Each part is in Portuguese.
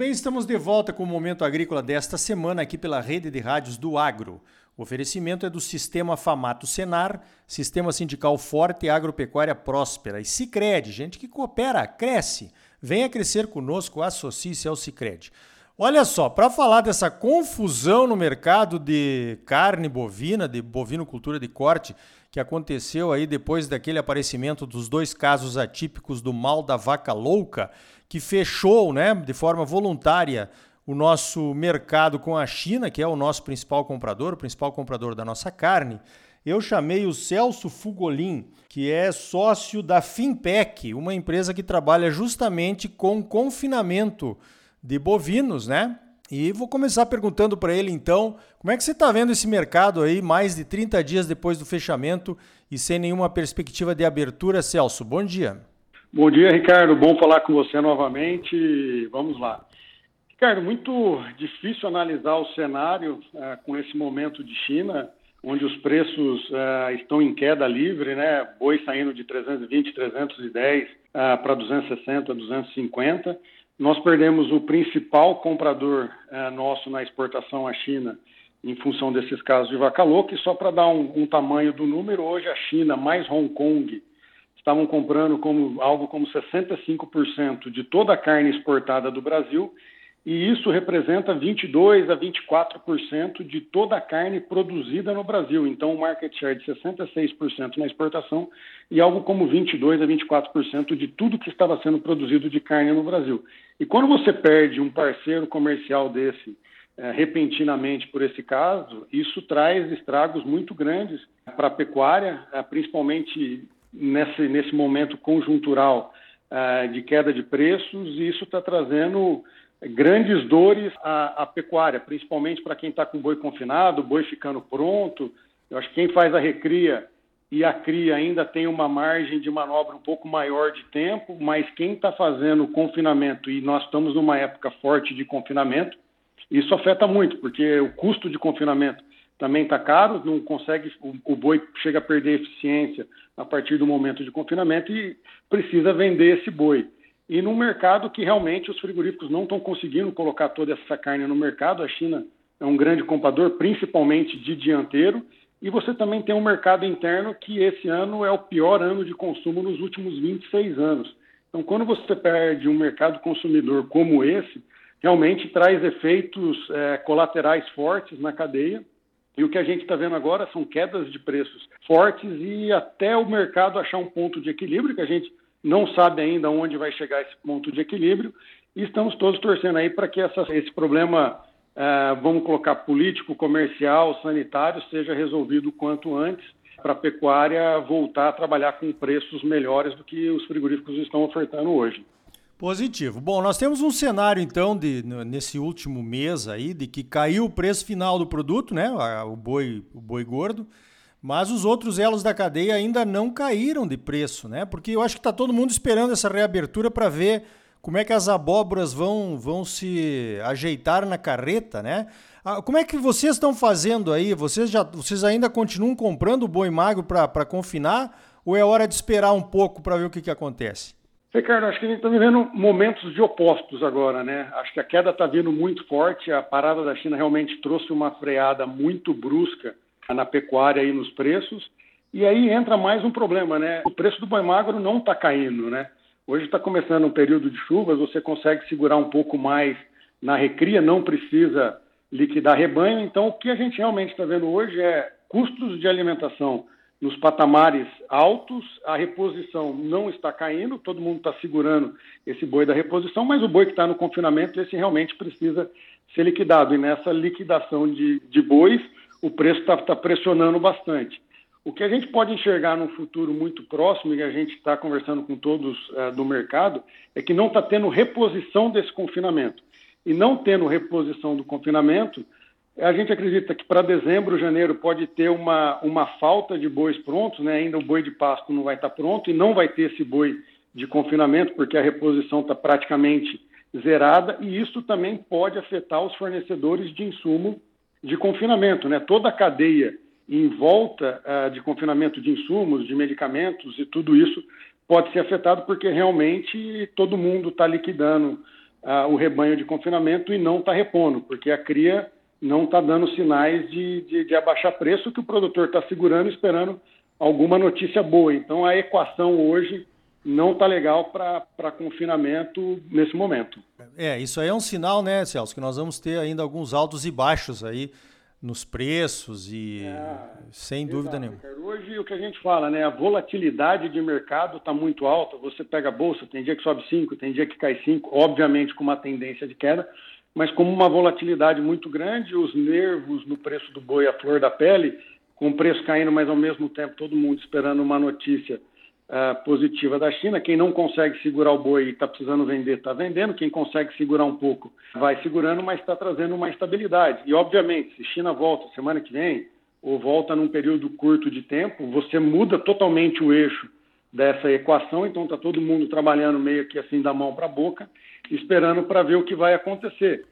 bem? Estamos de volta com o Momento Agrícola desta semana aqui pela rede de rádios do Agro. O oferecimento é do Sistema Famato Senar, Sistema Sindical Forte e Agropecuária Próspera. E Cicred, gente que coopera, cresce. Venha crescer conosco, associe-se ao Cicred. Olha só, para falar dessa confusão no mercado de carne bovina, de bovinocultura de corte, que aconteceu aí depois daquele aparecimento dos dois casos atípicos do mal da vaca louca, que fechou, né, de forma voluntária o nosso mercado com a China, que é o nosso principal comprador, o principal comprador da nossa carne. Eu chamei o Celso Fugolin, que é sócio da Finpec, uma empresa que trabalha justamente com confinamento de bovinos, né? E vou começar perguntando para ele então, como é que você está vendo esse mercado aí mais de 30 dias depois do fechamento e sem nenhuma perspectiva de abertura, Celso? Bom dia. Bom dia, Ricardo. Bom falar com você novamente. Vamos lá. Ricardo, muito difícil analisar o cenário uh, com esse momento de China, onde os preços uh, estão em queda livre, né? Boi saindo de 320, 310 uh, para 260, 250 nós perdemos o principal comprador é, nosso na exportação à China em função desses casos de vaca louca. E só para dar um, um, tamanho do número, hoje a China mais Hong Kong estavam comprando como algo como 65% de toda a carne exportada do Brasil e isso representa 22 a 24% de toda a carne produzida no Brasil. Então, um market share de 66% na exportação e algo como 22 a 24% de tudo que estava sendo produzido de carne no Brasil. E quando você perde um parceiro comercial desse é, repentinamente por esse caso, isso traz estragos muito grandes para a pecuária, é, principalmente nesse, nesse momento conjuntural é, de queda de preços, e isso está trazendo grandes dores à, à pecuária, principalmente para quem está com boi confinado, boi ficando pronto. Eu acho que quem faz a recria e a cria ainda tem uma margem de manobra um pouco maior de tempo, mas quem está fazendo confinamento, e nós estamos numa época forte de confinamento, isso afeta muito, porque o custo de confinamento também está caro, não consegue, o, o, boi chega a perder eficiência a partir do momento de confinamento e precisa vender esse boi e num mercado que realmente os frigoríficos não estão conseguindo colocar toda essa carne no mercado. A China é um grande comprador, principalmente de dianteiro, e você também tem um mercado interno que esse ano é o pior ano de consumo nos últimos 26 anos. Então, quando você perde um mercado consumidor como esse, realmente traz efeitos é, colaterais fortes na cadeia. E o que a gente está vendo agora são quedas de preços fortes e até o mercado achar um ponto de equilíbrio, que a gente não sabe ainda onde vai chegar esse ponto de equilíbrio e estamos todos torcendo aí para que essa, esse problema, é, vamos colocar político, comercial, sanitário, seja resolvido o quanto antes para a pecuária voltar a trabalhar com preços melhores do que os frigoríficos estão ofertando hoje. Positivo. Bom, nós temos um cenário então de nesse último mês aí de que caiu o preço final do produto, né? O boi, o boi gordo. Mas os outros elos da cadeia ainda não caíram de preço, né? Porque eu acho que está todo mundo esperando essa reabertura para ver como é que as abóboras vão, vão se ajeitar na carreta, né? Ah, como é que vocês estão fazendo aí? Vocês, já, vocês ainda continuam comprando o boi magro para confinar? Ou é hora de esperar um pouco para ver o que, que acontece? Ricardo, acho que a gente está vivendo momentos de opostos agora, né? Acho que a queda está vindo muito forte, a parada da China realmente trouxe uma freada muito brusca na pecuária e nos preços. E aí entra mais um problema, né? O preço do boi magro não está caindo, né? Hoje está começando um período de chuvas, você consegue segurar um pouco mais na recria, não precisa liquidar rebanho. Então, o que a gente realmente está vendo hoje é custos de alimentação nos patamares altos, a reposição não está caindo, todo mundo está segurando esse boi da reposição, mas o boi que está no confinamento, esse realmente precisa ser liquidado. E nessa liquidação de, de bois, o preço está tá pressionando bastante. O que a gente pode enxergar num futuro muito próximo, e a gente está conversando com todos uh, do mercado, é que não está tendo reposição desse confinamento. E não tendo reposição do confinamento, a gente acredita que para dezembro, janeiro, pode ter uma, uma falta de bois prontos, né? ainda o boi de pasto não vai estar tá pronto e não vai ter esse boi de confinamento, porque a reposição está praticamente zerada, e isso também pode afetar os fornecedores de insumo de confinamento, né? Toda a cadeia em volta uh, de confinamento de insumos, de medicamentos e tudo isso pode ser afetado porque realmente todo mundo está liquidando ah, o rebanho de confinamento e não está repondo, porque a cria não está dando sinais de, de, de, abaixar preço, que o produtor está segurando, esperando alguma notícia boa. Então a equação hoje não está legal para confinamento nesse momento. É, isso aí é um sinal, né, Celso, que nós vamos ter ainda alguns altos e baixos aí nos preços e é, sem exato, dúvida nenhuma. Hoje o que a gente fala, né, a volatilidade de mercado está muito alta. Você pega a bolsa, tem dia que sobe 5, tem dia que cai 5, obviamente com uma tendência de queda, mas como uma volatilidade muito grande, os nervos no preço do boi à flor da pele, com o preço caindo, mas ao mesmo tempo todo mundo esperando uma notícia uh, positiva da China. Quem não consegue segurar o boi e está precisando vender, está vendendo. Quem consegue segurar um pouco, vai segurando, mas está trazendo uma estabilidade. E, obviamente, se China volta semana que vem, ou volta num período curto de tempo, você muda totalmente o eixo dessa equação, então está todo mundo trabalhando meio que assim da mão para a boca, esperando para ver o que vai acontecer.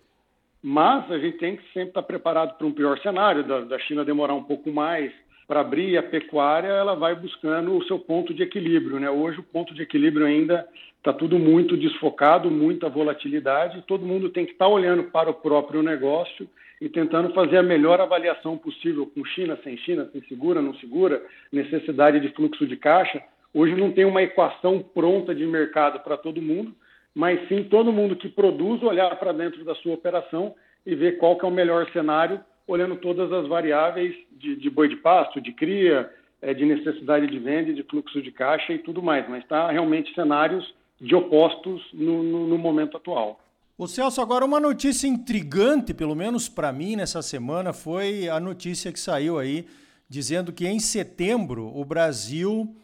Mas a gente tem que sempre estar tá preparado para um pior cenário, da, da China demorar um pouco mais, para abrir a pecuária, ela vai buscando o seu ponto de equilíbrio. Né? Hoje, o ponto de equilíbrio ainda está tudo muito desfocado, muita volatilidade, todo mundo tem que estar tá olhando para o próprio negócio e tentando fazer a melhor avaliação possível com China, sem China, sem segura, não segura, necessidade de fluxo de caixa. Hoje não tem uma equação pronta de mercado para todo mundo, mas sim todo mundo que produz olhar para dentro da sua operação e ver qual que é o melhor cenário olhando todas as variáveis de, de boi de pasto, de cria, é, de necessidade de venda, de fluxo de caixa e tudo mais. Mas está realmente cenários de opostos no, no, no momento atual. O Celso, agora uma notícia intrigante, pelo menos para mim nessa semana, foi a notícia que saiu aí dizendo que em setembro o Brasil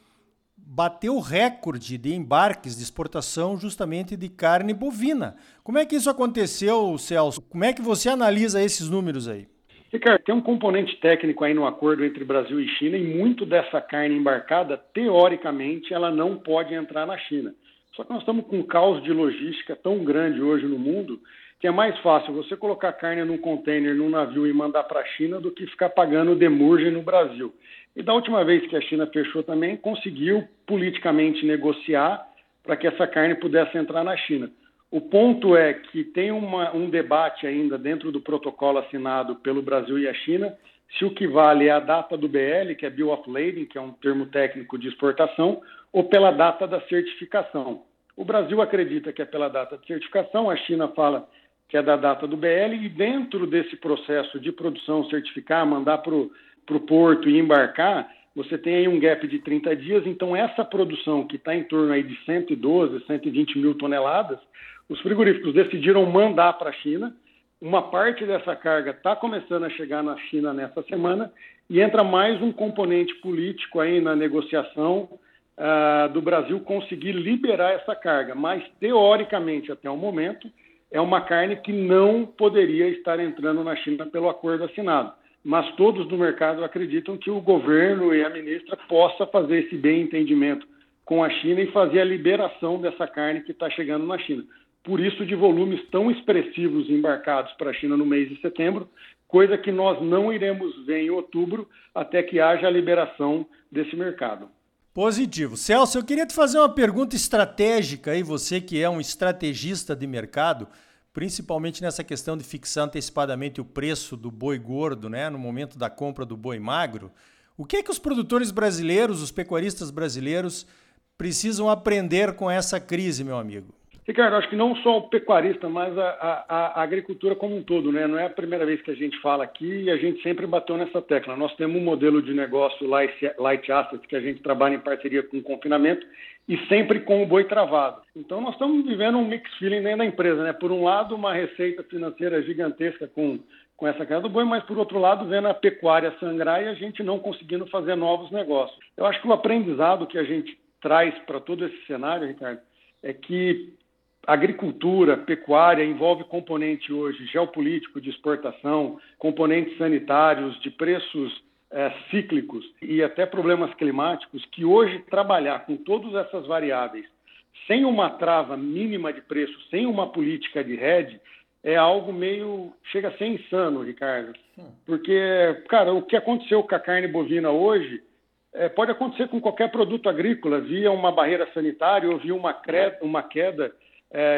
bateu recorde de embarques de exportação justamente de carne bovina. Como é que isso aconteceu, Celso? Como é que você analisa esses números aí? Ricardo, tem um componente técnico aí no acordo entre Brasil e China e muito dessa carne embarcada, teoricamente, ela não pode entrar na China. Só que nós estamos com um caos de logística tão grande hoje no mundo que é mais fácil você colocar carne num container, num navio e mandar para a China do que ficar pagando demurge no Brasil. E da última vez que a China fechou também, conseguiu politicamente negociar para que essa carne pudesse entrar na China. O ponto é que tem uma, um debate ainda dentro do protocolo assinado pelo Brasil e a China se o que vale é a data do BL, que é Bill of Lading, que é um termo técnico de exportação, ou pela data da certificação. O Brasil acredita que é pela data de certificação, a China fala que é da data do BL, e dentro desse processo de produção, certificar, mandar para o porto e embarcar, você tem aí um gap de 30 dias, então essa produção que está em torno aí de 112, 120 mil toneladas, os frigoríficos decidiram mandar para a China. Uma parte dessa carga está começando a chegar na China nessa semana e entra mais um componente político aí na negociação uh, do Brasil conseguir liberar essa carga. Mas, teoricamente, até o momento, é uma carne que não poderia estar entrando na China pelo acordo assinado. Mas todos do mercado acreditam que o governo e a ministra possa fazer esse bem entendimento com a China e fazer a liberação dessa carne que está chegando na China por isso de volumes tão expressivos embarcados para a China no mês de setembro, coisa que nós não iremos ver em outubro até que haja a liberação desse mercado. Positivo. Celso, eu queria te fazer uma pergunta estratégica aí, você que é um estrategista de mercado, principalmente nessa questão de fixar antecipadamente o preço do boi gordo, né, no momento da compra do boi magro. O que é que os produtores brasileiros, os pecuaristas brasileiros precisam aprender com essa crise, meu amigo? Ricardo, acho que não só o pecuarista, mas a, a, a, agricultura como um todo, né? Não é a primeira vez que a gente fala aqui e a gente sempre bateu nessa tecla. Nós temos um modelo de negócio light, light asset que a gente trabalha em parceria com o confinamento e sempre com o boi travado. Então nós estamos vivendo um mix feeling dentro da empresa, né? Por um lado, uma receita financeira gigantesca com com essa queda do boi, mas por outro lado, vendo a pecuária sangrar e a gente não conseguindo fazer novos negócios. Eu acho que o aprendizado que a gente traz para todo esse cenário, Ricardo, é que agricultura, pecuária envolve componente hoje geopolítico de exportação, componentes sanitários, de preços é, cíclicos e até problemas climáticos, que hoje trabalhar com todas essas variáveis sem uma trava mínima de preço, sem uma política de rede, é algo meio. chega a ser insano, Ricardo. Porque, cara, o que aconteceu com a carne bovina hoje é, pode acontecer com qualquer produto agrícola, via uma barreira sanitária ou via uma, uma queda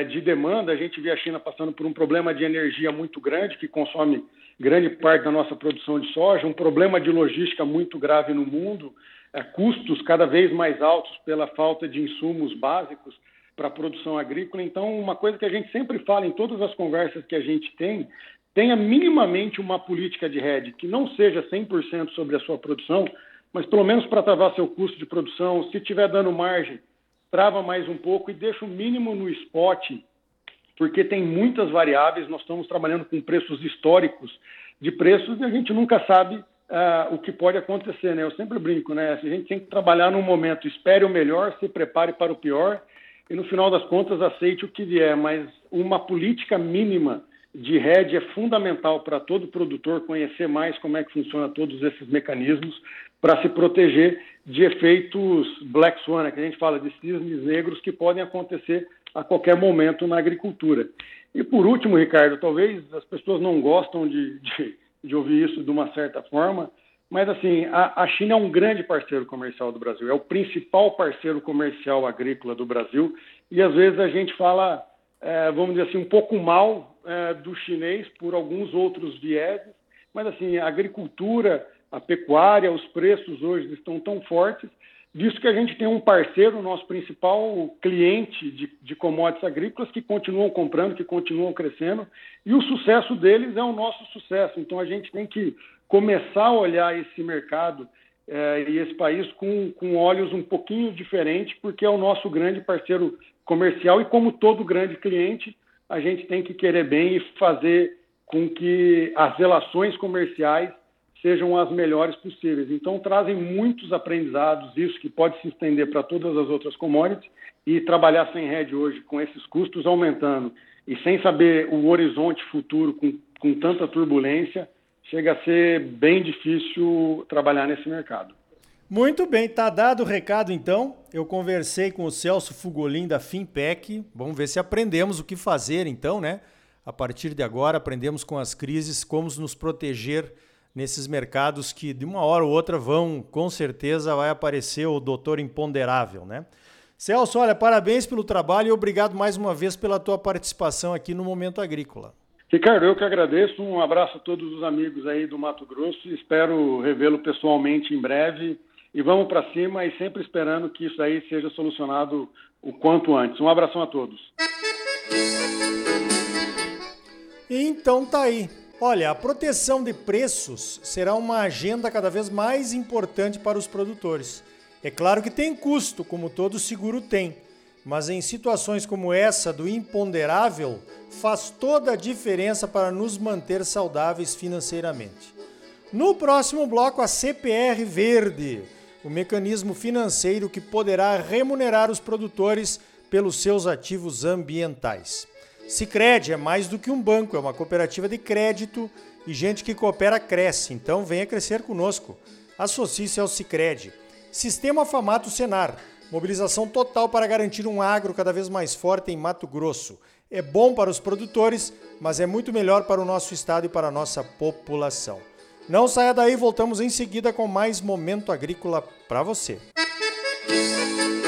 de demanda. A gente vê a China passando por um problema de energia muito grande, que consome grande parte da nossa produção de soja, um problema de logística muito grave no mundo, é, custos cada vez mais altos pela falta de insumos básicos para a produção agrícola. Então, uma coisa que a gente sempre fala em todas as conversas que a gente tem, tenha minimamente uma política de rede que não seja 100% sobre a sua produção, mas pelo menos para travar seu custo de produção, se tiver dando margem, trava mais um pouco e deixa o mínimo no spot, porque tem muitas variáveis, nós estamos trabalhando com preços históricos de preços e a gente nunca sabe uh, o que pode acontecer, né? Eu sempre brinco, né? A gente tem que trabalhar num momento, espere o melhor, se prepare para o pior e no final das contas aceite o que vier, mas uma política mínima de rede é fundamental para todo produtor conhecer mais como é que funciona todos esses mecanismos para se proteger de efeitos black swan, né, que a gente fala de cisnes negros que podem acontecer a qualquer momento na agricultura. E por último, Ricardo, talvez as pessoas não gostam de, de, de ouvir isso de uma certa forma, mas assim, a, a, China é um grande parceiro comercial do Brasil, é o principal parceiro comercial agrícola do Brasil, e às vezes a gente fala, é, vamos dizer assim, um pouco mal é, do chinês por alguns outros vieses, mas assim, a agricultura, a pecuária, os preços hoje estão tão fortes, visto que a gente tem um parceiro, nosso principal cliente de, de commodities agrícolas, que continuam comprando, que continuam crescendo, e o sucesso deles é o nosso sucesso. Então a gente tem que começar a olhar esse mercado é, e esse país com, com olhos um pouquinho diferentes, porque é o nosso grande parceiro comercial e, como todo grande cliente, a gente tem que querer bem e fazer com que as relações comerciais sejam as melhores possíveis. Então, trazem muitos aprendizados, isso que pode se estender para todas as outras commodities, e trabalhar sem rede hoje, com esses custos aumentando e sem saber o horizonte futuro com, com tanta turbulência, chega a ser bem difícil trabalhar nesse mercado. Muito bem, tá dado o recado então. Eu conversei com o Celso Fugolin da Finpec. Vamos ver se aprendemos o que fazer então, né? A partir de agora, aprendemos com as crises como nos proteger nesses mercados que de uma hora ou outra vão, com certeza, vai aparecer o doutor imponderável, né? Celso, olha, parabéns pelo trabalho e obrigado mais uma vez pela tua participação aqui no Momento Agrícola. Ricardo, eu que agradeço. Um abraço a todos os amigos aí do Mato Grosso espero revê-lo pessoalmente em breve. E vamos para cima e sempre esperando que isso aí seja solucionado o quanto antes. Um abração a todos. Então tá aí. Olha, a proteção de preços será uma agenda cada vez mais importante para os produtores. É claro que tem custo, como todo seguro tem mas em situações como essa do imponderável, faz toda a diferença para nos manter saudáveis financeiramente. No próximo bloco, a CPR Verde, o mecanismo financeiro que poderá remunerar os produtores pelos seus ativos ambientais. Sicredi é mais do que um banco, é uma cooperativa de crédito e gente que coopera cresce, então venha crescer conosco. Associe-se ao Sicredi. Sistema Famato Senar Mobilização total para garantir um agro cada vez mais forte em Mato Grosso. É bom para os produtores, mas é muito melhor para o nosso estado e para a nossa população. Não saia daí, voltamos em seguida com mais momento agrícola para você. Música